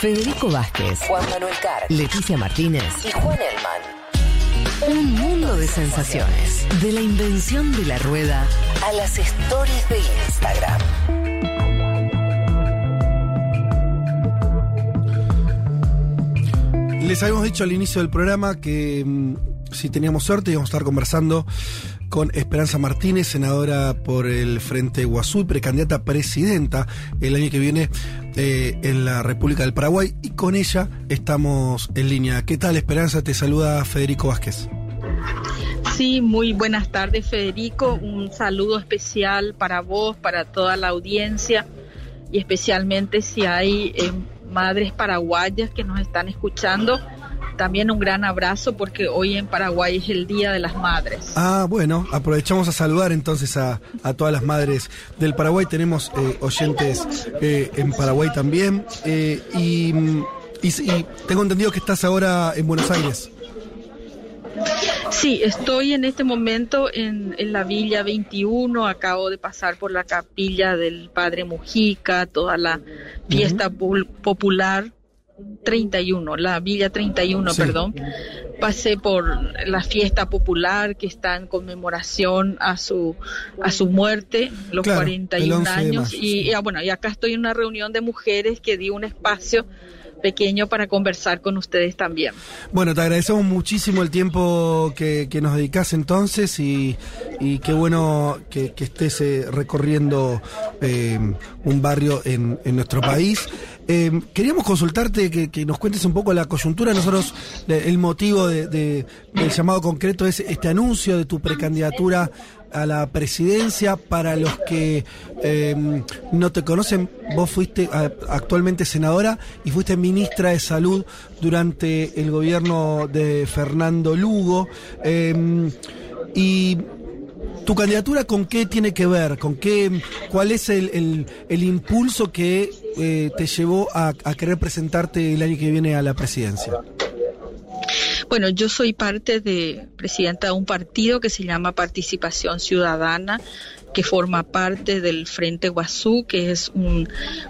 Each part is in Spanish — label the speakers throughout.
Speaker 1: Federico Vázquez,
Speaker 2: Juan Manuel Carr,
Speaker 1: Leticia Martínez
Speaker 2: y Juan Elman.
Speaker 1: Un mundo de sensaciones. De la invención de la rueda
Speaker 2: A las stories de Instagram.
Speaker 3: Les habíamos dicho al inicio del programa que mm, si teníamos suerte íbamos a estar conversando con Esperanza Martínez, senadora por el Frente Guazú y precandidata presidenta el año que viene eh, en la República del Paraguay. Y con ella estamos en línea. ¿Qué tal, Esperanza? Te saluda Federico Vázquez.
Speaker 4: Sí, muy buenas tardes Federico. Un saludo especial para vos, para toda la audiencia y especialmente si hay eh, madres paraguayas que nos están escuchando. También un gran abrazo porque hoy en Paraguay es el Día de las Madres.
Speaker 3: Ah, bueno, aprovechamos a saludar entonces a, a todas las madres del Paraguay. Tenemos eh, oyentes eh, en Paraguay también. Eh, y, y- y tengo entendido que estás ahora en Buenos Aires.
Speaker 4: Sí, estoy en este momento en, en la Villa 21, acabo de pasar por la capilla del Padre Mujica, toda la fiesta pul- popular 31, la Villa 31,
Speaker 3: Sí.
Speaker 4: perdón. Pasé por la fiesta popular que está en conmemoración a su a su muerte, los
Speaker 3: Claro, el
Speaker 4: 41
Speaker 3: 11 de
Speaker 4: años y, y, ah, bueno, y acá estoy en una reunión de mujeres que di un espacio pequeño para conversar con ustedes también.
Speaker 3: Bueno, te agradecemos muchísimo el tiempo que, que nos dedicas entonces y, y qué bueno que, que estés eh, recorriendo eh, un barrio en, en nuestro país. Eh, queríamos consultarte que, nos cuentes un poco la coyuntura. Nosotros, el motivo de- de- del llamado concreto es este anuncio de tu precandidatura a la presidencia. Para los que eh, no te conocen, vos fuiste actualmente senadora y fuiste ministra de Salud durante el gobierno de Fernando Lugo. Eh, y ¿Tu candidatura con qué tiene que ver? ¿Con qué, ¿Cuál es el, el- impulso que eh, te llevó a, a querer presentarte el año que viene a la presidencia?
Speaker 4: Bueno, yo soy parte de presidenta de un partido que se llama Participación Ciudadana que forma parte del Frente Guazú, que es un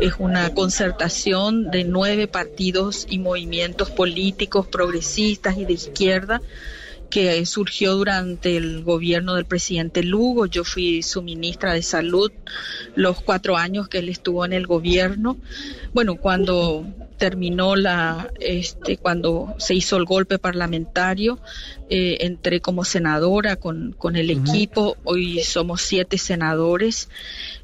Speaker 4: es una concertación de nueve partidos y movimientos políticos progresistas y de izquierda que surgió durante el gobierno del presidente Lugo. Yo fui su ministra de Salud los cuatro años que él estuvo en el gobierno. Bueno, cuando terminó la, este, cuando se hizo el golpe parlamentario, eh, entré como senadora con, con el equipo. Hoy somos siete senadores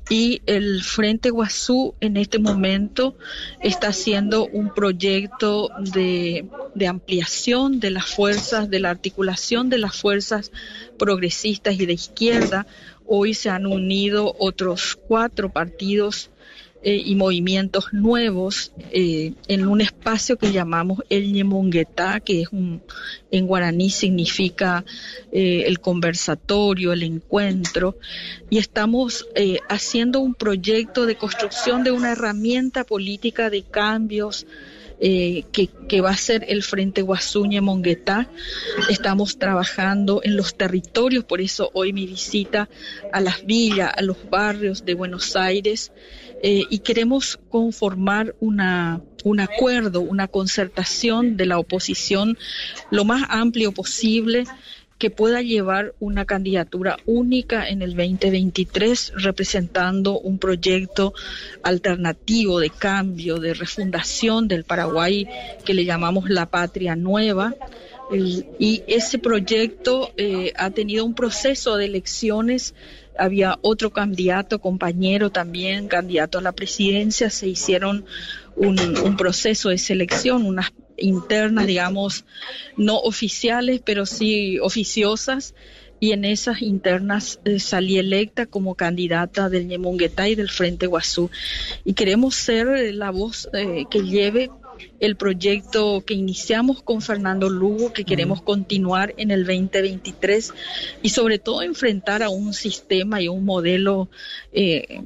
Speaker 4: y el Frente Guazú en este momento está haciendo un proyecto de, de ampliación de las fuerzas, de la articulación de las fuerzas progresistas y de izquierda. Hoy se han unido otros cuatro partidos eh, y movimientos nuevos eh, en un espacio que llamamos el Ñemonguetá, que es un, en guaraní significa eh, el conversatorio, el encuentro, y estamos haciendo un proyecto de construcción de una herramienta política de cambios que, que va a ser el Frente Guasuñe Monguetá. Estamos trabajando en los territorios, por eso hoy mi visita a las villas, a los barrios de Buenos Aires, eh, y queremos conformar una, un acuerdo, una concertación de la oposición lo más amplio posible que pueda llevar una candidatura única en el 2023 representando un proyecto alternativo de cambio, de refundación del Paraguay que le llamamos la patria nueva. Y ese proyecto eh, ha tenido un proceso de elecciones. Había otro candidato, compañero también, candidato a la presidencia. Se hicieron un, un proceso de selección, unas internas, digamos, no oficiales, pero sí oficiosas. Y en esas internas eh, salí electa como candidata del Ñemonguetá y del Frente Guazú. Y queremos ser eh, la voz eh, que lleve el proyecto que iniciamos con Fernando Lugo, que queremos continuar en el 2023 y sobre todo enfrentar a un sistema y un modelo eh,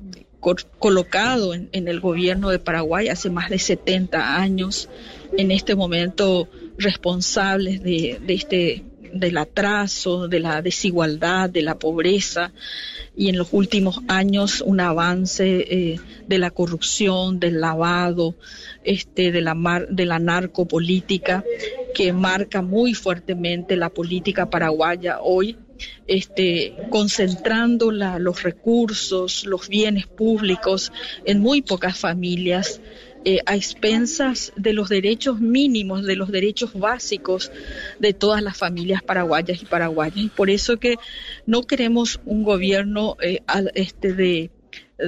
Speaker 4: colocado en, en el gobierno de Paraguay hace más de 70 años, en este momento responsables de, de este del atraso, de la desigualdad, de la pobreza y en los últimos años un avance eh, de la corrupción, del lavado, este, de la mar, de la narcopolítica que marca muy fuertemente la política paraguaya hoy este, concentrando los recursos, los bienes públicos en muy pocas familias, eh, a expensas de los derechos mínimos, de los derechos básicos de todas las familias paraguayas y paraguayas. Y por eso que no queremos un gobierno eh, este, de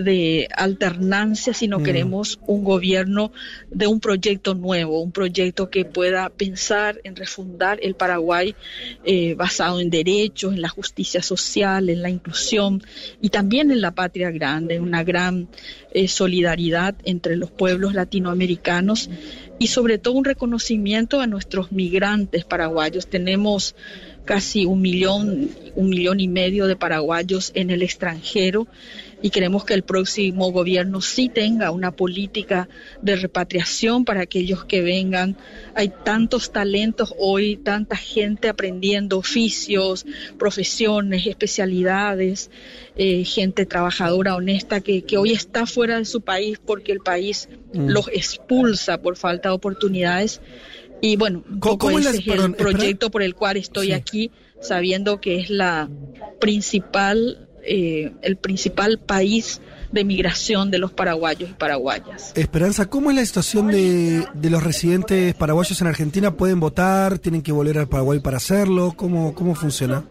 Speaker 4: de alternancia, sino mm. queremos un gobierno de un proyecto nuevo, un proyecto que pueda pensar en refundar el Paraguay eh, basado en derechos, en la justicia social, en la inclusión y también en la patria grande, una gran eh, solidaridad entre los pueblos latinoamericanos y sobre todo un reconocimiento a nuestros migrantes paraguayos. Tenemos casi un millón, un millón y medio de paraguayos en el extranjero y queremos que el próximo gobierno sí tenga una política de repatriación para aquellos que vengan. Hay tantos talentos hoy, tanta gente aprendiendo oficios, profesiones, especialidades, eh, gente trabajadora, honesta, que, que, hoy está fuera de su país porque el país mm. los expulsa por falta de oportunidades. Y bueno, ¿Cómo, ese es el proyecto por el cual estoy aquí, sabiendo que es la principal eh, el principal país de migración de los paraguayos y paraguayas.
Speaker 3: Esperanza, ¿cómo es la situación de, los residentes paraguayos en Argentina? ¿Pueden votar? ¿Tienen que volver al Paraguay para hacerlo? ¿Cómo, cómo funciona?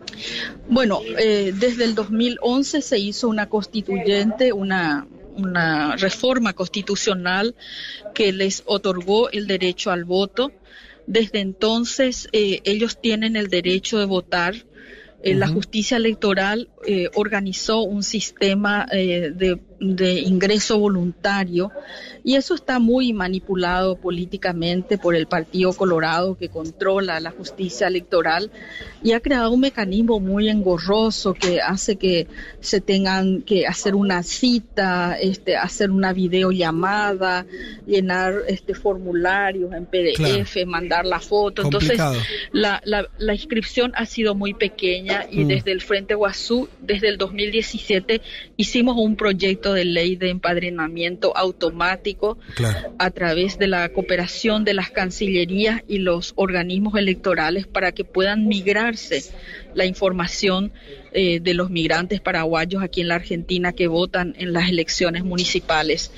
Speaker 4: Bueno, eh, desde el 2011 se hizo una constituyente, una, una reforma constitucional que les otorgó el derecho al voto. Desde entonces eh, ellos tienen el derecho de votar eh, la justicia electoral eh, organizó un sistema eh, de de ingreso voluntario y eso está muy manipulado políticamente por el Partido Colorado que controla la justicia electoral y ha creado un mecanismo muy engorroso que hace que se tengan que hacer una cita, este, hacer una videollamada, llenar este formularios en PDF, mandar la foto. Entonces, la, la, la, inscripción ha sido muy pequeña y mm. desde el Frente Guazú, desde el 2017, hicimos un proyecto de ley de empadrinamiento automático a través de la cooperación de las cancillerías y los organismos electorales para que puedan migrarse la información eh, de los migrantes paraguayos aquí en la Argentina que votan en las elecciones municipales.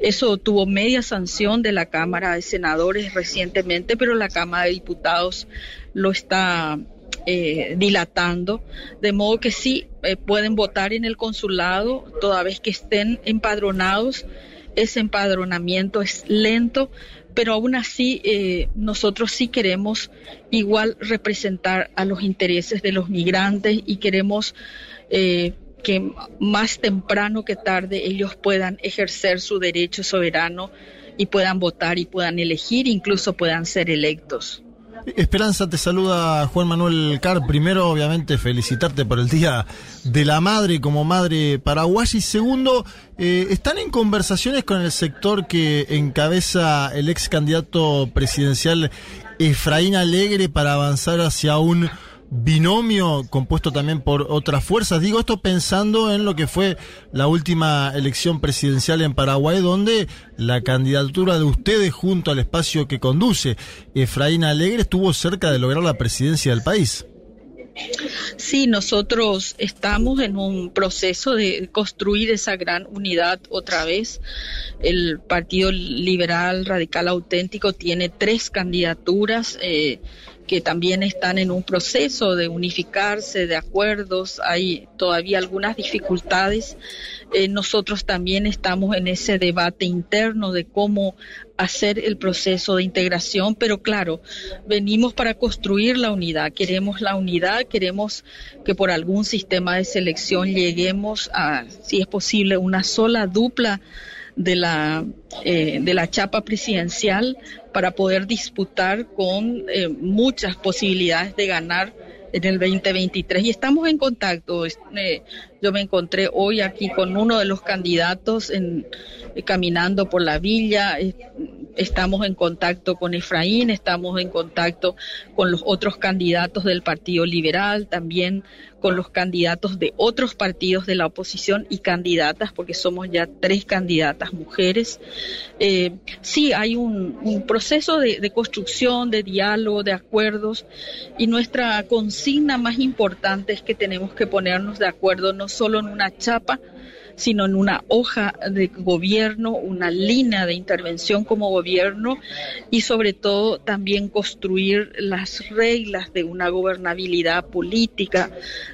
Speaker 4: Eso tuvo media sanción de la Cámara de Senadores recientemente, pero la Cámara de Diputados lo está eh, dilatando, de modo que sí eh, pueden votar en el consulado toda vez que estén empadronados. Ese empadronamiento es lento, pero aún así eh, nosotros sí queremos igual representar a los intereses de los migrantes y queremos que más temprano que tarde ellos puedan ejercer su derecho soberano y puedan votar y puedan elegir, incluso puedan ser electos.
Speaker 5: Esperanza, te saluda Juan Manuel Car. Primero, obviamente, felicitarte por el Día de la Madre como madre paraguaya. Y segundo, eh, ¿están en conversaciones con el sector que encabeza el ex candidato presidencial Efraín Alegre para avanzar hacia un binomio compuesto también por otras fuerzas. Digo esto pensando en lo que fue la última elección presidencial en Paraguay, donde la candidatura de ustedes junto al espacio que conduce Efraín Alegre estuvo cerca de lograr la presidencia del país.
Speaker 4: Sí, nosotros estamos en un proceso de construir esa gran unidad otra vez. El Partido Liberal Radical Auténtico tiene tres candidaturas. Eh, que también están en un proceso de unificarse, de acuerdos, hay todavía algunas dificultades. Eh, nosotros también estamos en ese debate interno de cómo hacer el proceso de integración, pero claro, venimos para construir la unidad, queremos la unidad, queremos que por algún sistema de selección lleguemos a, si es posible, una sola dupla de la, eh, de la chapa presidencial para poder disputar con eh, muchas posibilidades de ganar en el 2023 y estamos en contacto. Eh, yo me encontré hoy aquí con uno de los candidatos en, caminando por la villa estamos en contacto con Efraín, estamos en contacto con los otros candidatos del Partido Liberal, también con los candidatos de otros partidos de la oposición y candidatas, porque somos ya tres candidatas mujeres. Eh, sí, hay un, un proceso de, de, construcción, de diálogo, de acuerdos, y nuestra consigna más importante es que tenemos que ponernos de acuerdo no solo en una chapa, sino en una hoja de gobierno, una línea de intervención como gobierno y sobre todo también construir las reglas de una gobernabilidad política,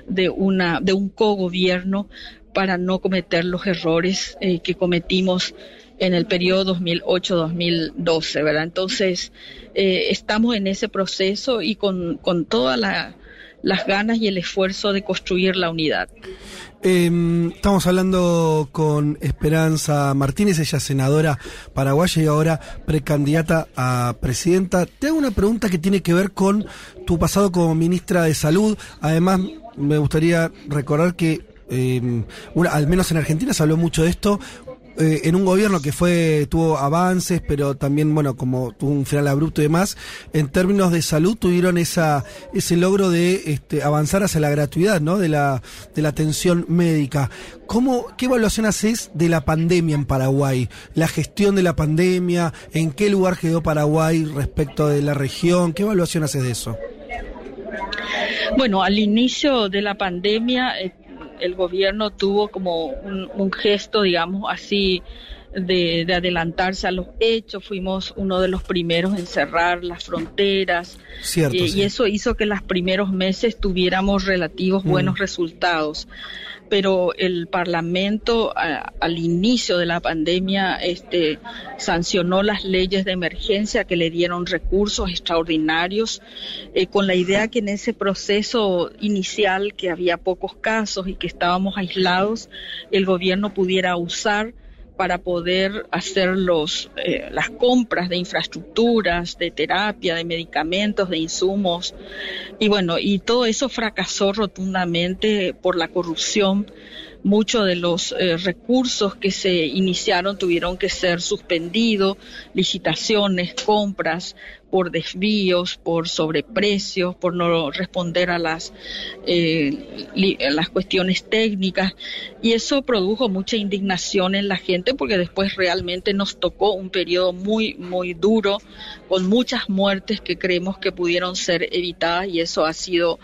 Speaker 4: de, una, de un cogobierno para no cometer los errores eh, que cometimos en el periodo 2008-2012, ¿verdad? Entonces, eh, estamos en ese proceso y con, con todas la, las ganas y el esfuerzo de construir la unidad.
Speaker 3: Eh, estamos hablando con Esperanza Martínez, ella senadora paraguaya y ahora precandidata a presidenta. Te hago una pregunta que tiene que ver con tu pasado como ministra de Salud. Además, me gustaría recordar que eh, una, al menos en Argentina se habló mucho de esto eh, en un gobierno que fue tuvo avances, pero también, bueno, como tuvo un final abrupto y demás, en términos de salud tuvieron esa ese logro de este, avanzar hacia la gratuidad, ¿no? De la, de la atención médica. ¿Cómo, ¿Qué evaluación haces de la pandemia en Paraguay? La gestión de la pandemia, ¿en qué lugar quedó Paraguay respecto de la región? ¿Qué evaluación haces de eso?
Speaker 4: Bueno, al inicio de la pandemia, eh, el gobierno tuvo como un, un gesto, digamos así, de, de, adelantarse a los hechos. Fuimos uno de los primeros en cerrar las fronteras.
Speaker 3: Cierto,
Speaker 4: eh,
Speaker 3: sí.
Speaker 4: Y eso hizo que los primeros meses tuviéramos relativos
Speaker 3: Mm.
Speaker 4: buenos resultados. Pero el Parlamento a- al inicio de la pandemia este, sancionó las leyes de emergencia que le dieron recursos extraordinarios eh, con la idea que en ese proceso inicial que había pocos casos y que estábamos aislados, el gobierno pudiera usar para poder hacer los, eh, las compras de infraestructuras, de terapia, de medicamentos, de insumos. Y bueno, y todo eso fracasó rotundamente por la corrupción. Muchos de los eh, recursos que se iniciaron tuvieron que ser suspendidos, licitaciones, compras por desvíos, por sobreprecios, por no responder a las, eh, las cuestiones técnicas. Y eso produjo mucha indignación en la gente porque después realmente nos tocó un periodo muy, muy duro, con muchas muertes que creemos que pudieron ser evitadas y eso ha sido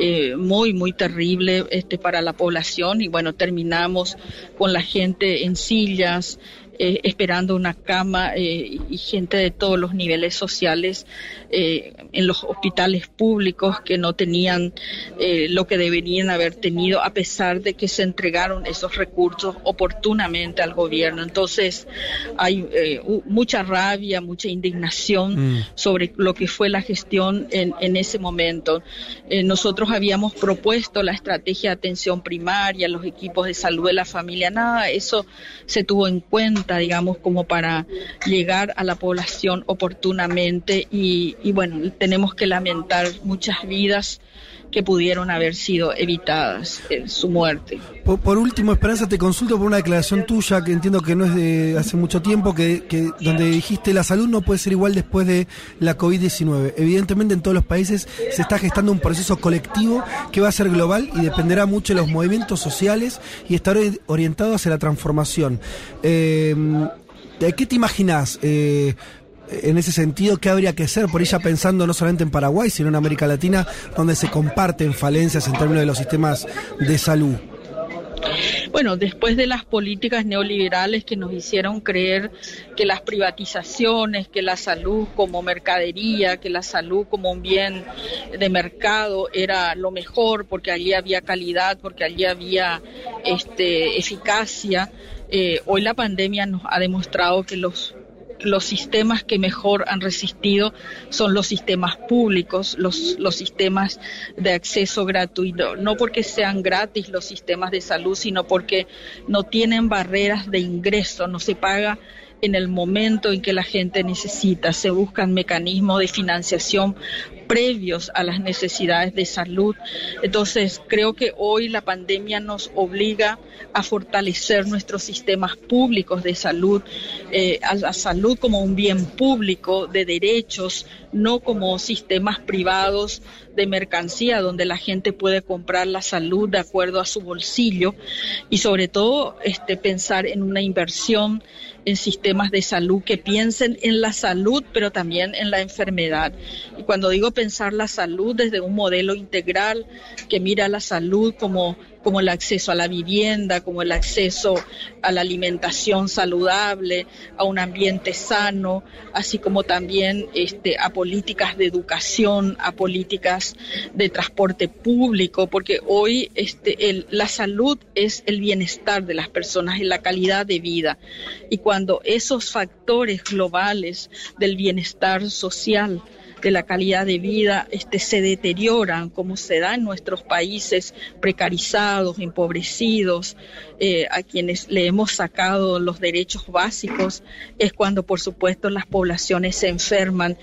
Speaker 4: eh, muy, muy terrible este, para la población. Y bueno, terminamos con la gente en sillas, eh, esperando una cama eh, y gente de todos los niveles sociales eh, en los hospitales públicos que no tenían lo que deberían haber tenido a pesar de que se entregaron esos recursos oportunamente al gobierno. Entonces hay mucha rabia, mucha indignación
Speaker 3: Mm.
Speaker 4: sobre lo que fue la gestión en, en ese momento. Nosotros habíamos propuesto la estrategia de atención primaria, los equipos de salud de la familia, nada, eso se tuvo en cuenta, digamos, como para llegar a la población oportunamente y, y bueno, tenemos que lamentar muchas vidas que pudieron haber sido evitadas en su muerte.
Speaker 3: Por, último, Esperanza, te consulto por una declaración tuya que entiendo que no es de hace mucho tiempo, que, donde dijiste la salud no puede ser igual después de la COVID-19. Evidentemente en todos los países se está gestando un proceso colectivo que va a ser global y dependerá mucho de los movimientos sociales y estar ori- orientado hacia la transformación. Eh, ¿De qué te imaginas? Eh, en ese sentido, ¿qué habría que hacer? Por ella pensando no solamente en Paraguay, sino en América Latina, donde se comparten falencias en términos de los sistemas de salud.
Speaker 4: Bueno, después de las políticas neoliberales que nos hicieron creer que las privatizaciones, que la salud como mercadería, que la salud como un bien de mercado era lo mejor porque allí había calidad, porque allí había este, eficacia, eh, hoy la pandemia nos ha demostrado que los los sistemas que mejor han resistido son los sistemas públicos, los, los sistemas de acceso gratuito, no porque sean gratis los sistemas de salud, sino porque no tienen barreras de ingreso, no se paga en el momento en que la gente necesita, se buscan mecanismos de financiación previos a las necesidades de salud. Entonces, creo que hoy la pandemia nos obliga a fortalecer nuestros sistemas públicos de salud, eh, a la salud como un bien público de derechos, no como sistemas privados de mercancía donde la gente puede comprar la salud de acuerdo a su bolsillo y sobre todo este pensar en una inversión en sistemas de salud que piensen en la salud, pero también en la enfermedad. Y cuando digo pensar la salud desde un modelo integral que mira la salud como como el acceso a la vivienda, como el acceso a la alimentación saludable, a un ambiente sano, así como también este, a políticas de educación, a políticas de transporte público, porque hoy este, la salud es el bienestar de las personas y la calidad de vida. Y cuando esos factores globales del bienestar social, de la calidad de vida este, se deterioran, como se da en nuestros países precarizados, empobrecidos, eh, a quienes le hemos sacado los derechos básicos, es cuando por supuesto las poblaciones se enferman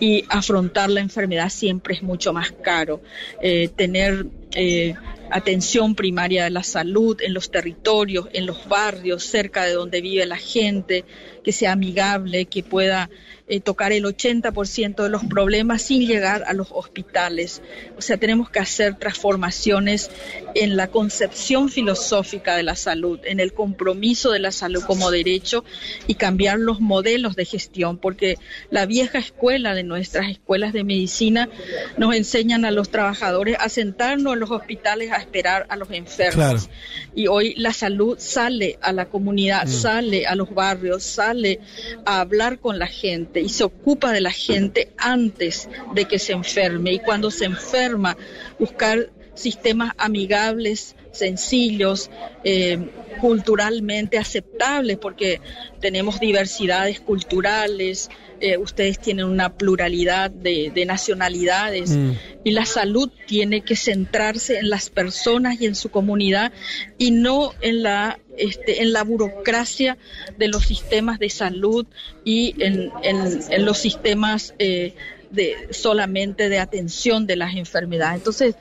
Speaker 4: y afrontar la enfermedad siempre es mucho más caro. Eh, tener eh, atención primaria de la salud en los territorios, en los barrios, cerca de donde vive la gente, que sea amigable, que pueda eh, tocar el 80% de los problemas sin llegar a los hospitales. O sea, tenemos que hacer transformaciones en la concepción filosófica de la salud, en el compromiso de la salud como derecho y cambiar los modelos de gestión, porque la vieja escuela de nuestras escuelas de medicina nos enseñan a los trabajadores a sentarnos en los hospitales a esperar a los enfermos. Y hoy la salud sale a la comunidad, mm. sale a los barrios, sale a hablar con la gente y se ocupa de la gente antes de que se enferme y cuando se enferma buscar sistemas amigables, sencillos, eh, culturalmente aceptables, porque tenemos diversidades culturales, eh, ustedes tienen una pluralidad de, nacionalidades mm. Y la salud tiene que centrarse en las personas y en su comunidad y no en la este, en la burocracia de los sistemas de salud y en, en, los sistemas eh, de solamente de atención de las enfermedades. Entonces,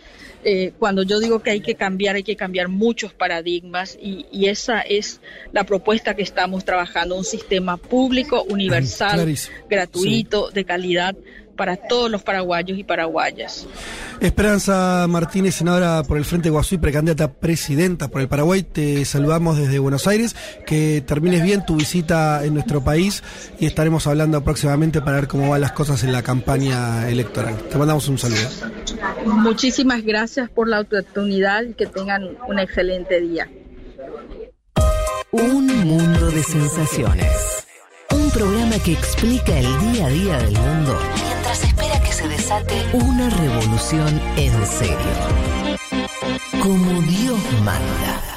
Speaker 4: eh, cuando yo digo que hay que cambiar, hay que cambiar muchos paradigmas y, esa es la propuesta que estamos trabajando, un sistema público, universal, gratuito, de calidad para todos los paraguayos y paraguayas.
Speaker 3: Esperanza Martínez, senadora por el Frente Guasú y precandidata presidenta por el Paraguay, te saludamos desde Buenos Aires, que termines bien tu visita en nuestro país y estaremos hablando próximamente para ver cómo van las cosas en la campaña electoral. Te mandamos un saludo.
Speaker 4: Muchísimas gracias por la oportunidad y que tengan un excelente día.
Speaker 1: Un mundo de sensaciones. Un programa que explica el día a día del mundo
Speaker 2: se espera que se desate
Speaker 1: una revolución en serio. Como Dios manda.